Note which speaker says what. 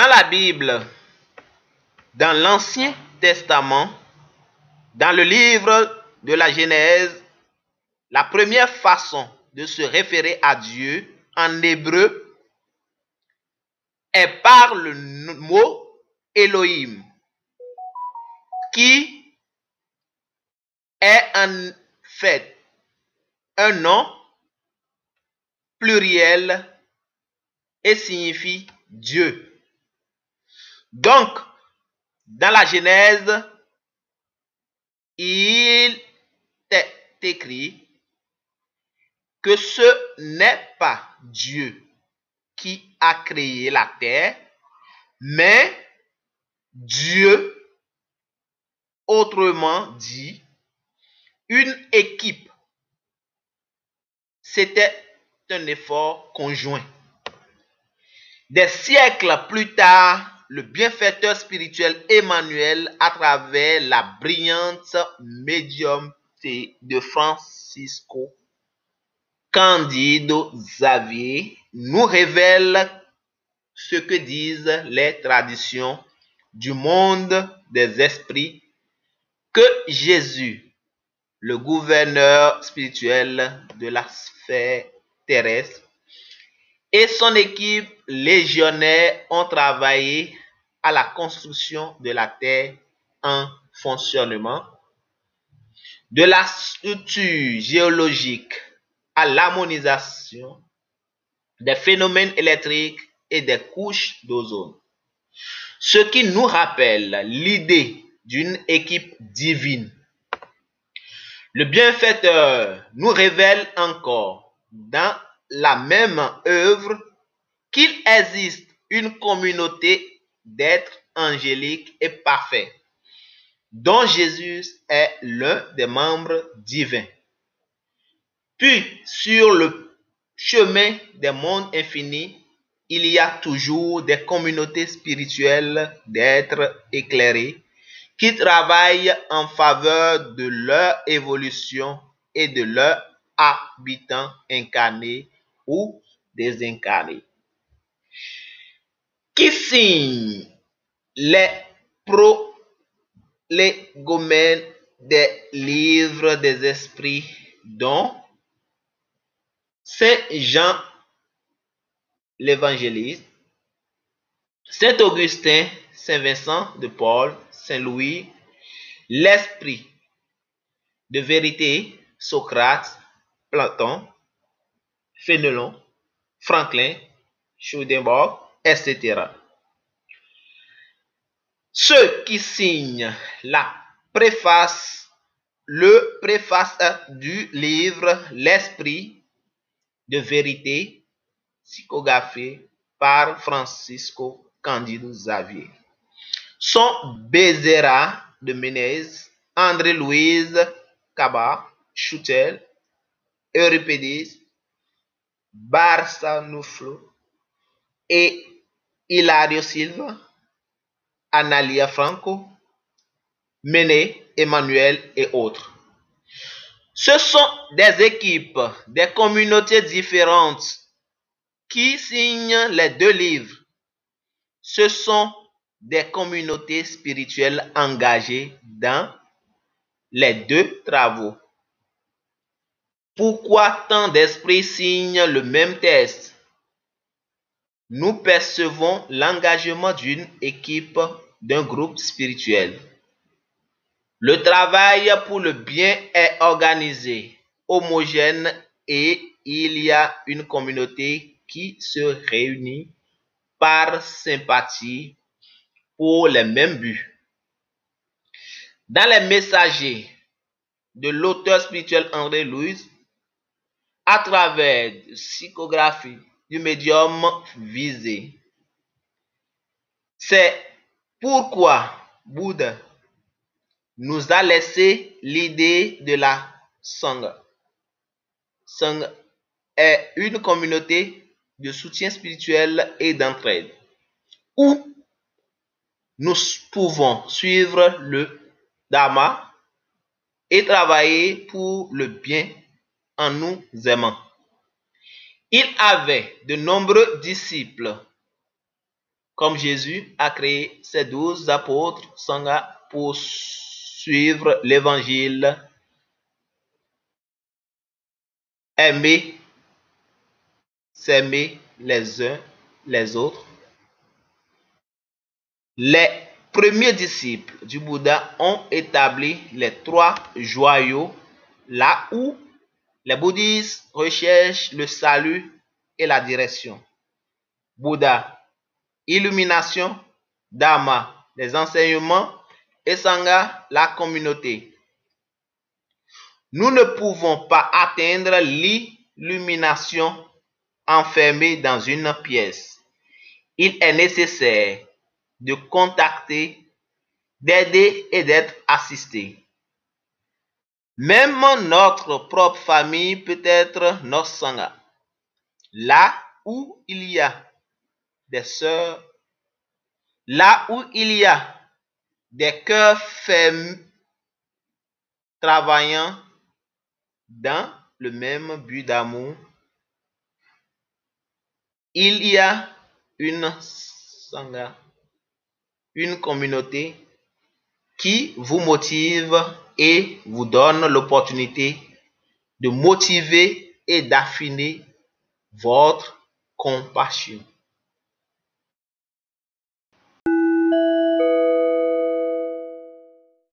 Speaker 1: Dans la Bible, dans l'Ancien Testament, dans le livre de la Genèse, la première façon de se référer à Dieu en hébreu est par le mot Elohim, qui est en fait un nom pluriel et signifie Dieu. Donc, dans la Genèse, il est écrit que ce n'est pas Dieu qui a créé la terre, mais Dieu, autrement dit, une équipe. C'était un effort conjoint. Des siècles plus tard, le bienfaiteur spirituel Emmanuel à travers la brillante médiumté de Francisco Candido Xavier nous révèle ce que disent les traditions du monde des esprits que Jésus, le gouverneur spirituel de la sphère terrestre, et son équipe légionnaire ont travaillé à la construction de la Terre en fonctionnement, de la structure géologique à l'harmonisation des phénomènes électriques et des couches d'ozone. Ce qui nous rappelle l'idée d'une équipe divine. Le bienfaiteur nous révèle encore dans la même œuvre qu'il existe une communauté d'être angélique et parfait, dont Jésus est l'un des membres divins. Puis, sur le chemin des mondes infinis, il y a toujours des communautés spirituelles d'êtres éclairés qui travaillent en faveur de leur évolution et de leurs habitants incarnés ou désincarnés signe les prolégomènes des livres des esprits dont Saint Jean l'évangéliste, Saint Augustin, Saint Vincent de Paul, Saint Louis, l'esprit de vérité, Socrate, Platon, Fénelon, Franklin, Schudenborg, etc. Ceux qui signent la préface, le préface du livre L'Esprit de vérité, psychographié par Francisco Candido Xavier, sont Bézéra de Menez, André-Louise Cabas, Choutel, Euripides, Barçanuflo et Hilario Silva, Analia Franco, Mené, Emmanuel et autres. Ce sont des équipes, des communautés différentes qui signent les deux livres. Ce sont des communautés spirituelles engagées dans les deux travaux. Pourquoi tant d'esprits signent le même texte nous percevons l'engagement d'une équipe, d'un groupe spirituel. Le travail pour le bien est organisé, homogène et il y a une communauté qui se réunit par sympathie pour les mêmes buts. Dans les messagers de l'auteur spirituel André Louis, à travers psychographie, du médium visé. C'est pourquoi Bouddha nous a laissé l'idée de la Sangha. Sangha est une communauté de soutien spirituel et d'entraide où nous pouvons suivre le Dharma et travailler pour le bien en nous aimant. Il avait de nombreux disciples, comme Jésus a créé ses douze apôtres, Sangha, pour suivre l'évangile, aimer, s'aimer les uns les autres. Les premiers disciples du Bouddha ont établi les trois joyaux là où les bouddhistes recherchent le salut et la direction. Bouddha, illumination, Dharma, les enseignements, et Sangha, la communauté. Nous ne pouvons pas atteindre l'illumination enfermée dans une pièce. Il est nécessaire de contacter, d'aider et d'être assisté. Même notre propre famille peut être notre sangha. Là où il y a des sœurs, là où il y a des cœurs fermes travaillant dans le même but d'amour, il y a une sangha, une communauté qui vous motive et vous donne l'opportunité de motiver et d'affiner votre compassion.